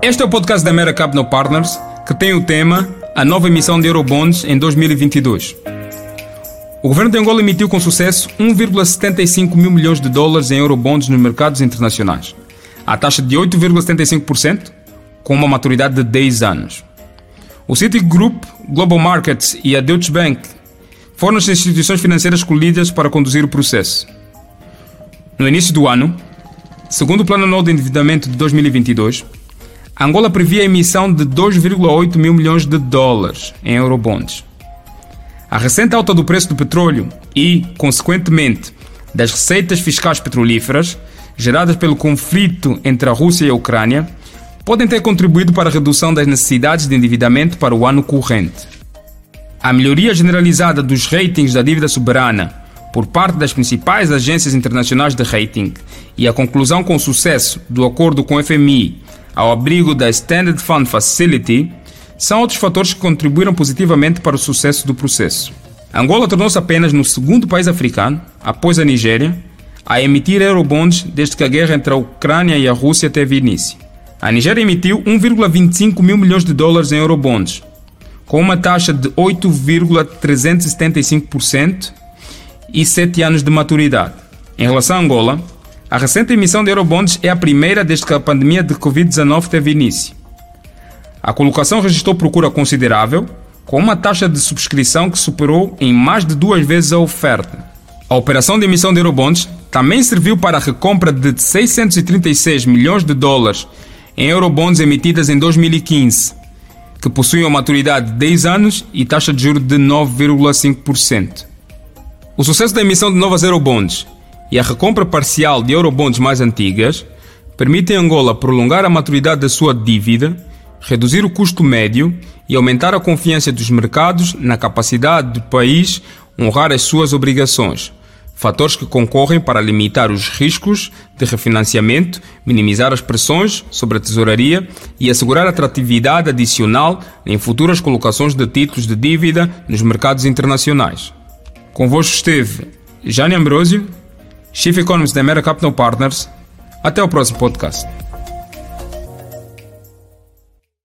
Este é o podcast da Mera Capital Partners que tem o tema A nova emissão de Eurobonds em 2022. O governo de Angola emitiu com sucesso 1,75 mil milhões de dólares em Eurobonds nos mercados internacionais, à taxa de 8,75%, com uma maturidade de 10 anos. O Citigroup, Global Markets e a Deutsche Bank foram as instituições financeiras escolhidas para conduzir o processo. No início do ano, segundo o Plano Anual de Endividamento de 2022, Angola previa a emissão de 2,8 mil milhões de dólares em eurobonds. A recente alta do preço do petróleo e, consequentemente, das receitas fiscais petrolíferas geradas pelo conflito entre a Rússia e a Ucrânia podem ter contribuído para a redução das necessidades de endividamento para o ano corrente. A melhoria generalizada dos ratings da dívida soberana por parte das principais agências internacionais de rating e a conclusão com sucesso do acordo com o FMI ao abrigo da Standard Fund Facility são outros fatores que contribuíram positivamente para o sucesso do processo. Angola tornou-se apenas no segundo país africano, após a Nigéria, a emitir eurobonds desde que a guerra entre a Ucrânia e a Rússia teve início. A Nigéria emitiu 1,25 mil milhões de dólares em eurobonds, com uma taxa de 8,375% e 7 anos de maturidade. Em relação a Angola, a recente emissão de Eurobonds é a primeira desde que a pandemia de Covid-19 teve início. A colocação registrou procura considerável, com uma taxa de subscrição que superou em mais de duas vezes a oferta. A operação de emissão de Eurobonds também serviu para a recompra de 636 milhões de dólares em Eurobonds emitidas em 2015, que possuem uma maturidade de 10 anos e taxa de juros de 9,5%. O sucesso da emissão de novas Eurobonds e a recompra parcial de eurobonds mais antigas permitem a Angola prolongar a maturidade da sua dívida, reduzir o custo médio e aumentar a confiança dos mercados na capacidade do país honrar as suas obrigações. Fatores que concorrem para limitar os riscos de refinanciamento, minimizar as pressões sobre a tesouraria e assegurar atratividade adicional em futuras colocações de títulos de dívida nos mercados internacionais. Convosco esteve Jane Ambrosio, Chief Economist da Mera Capital Partners. Até o próximo podcast.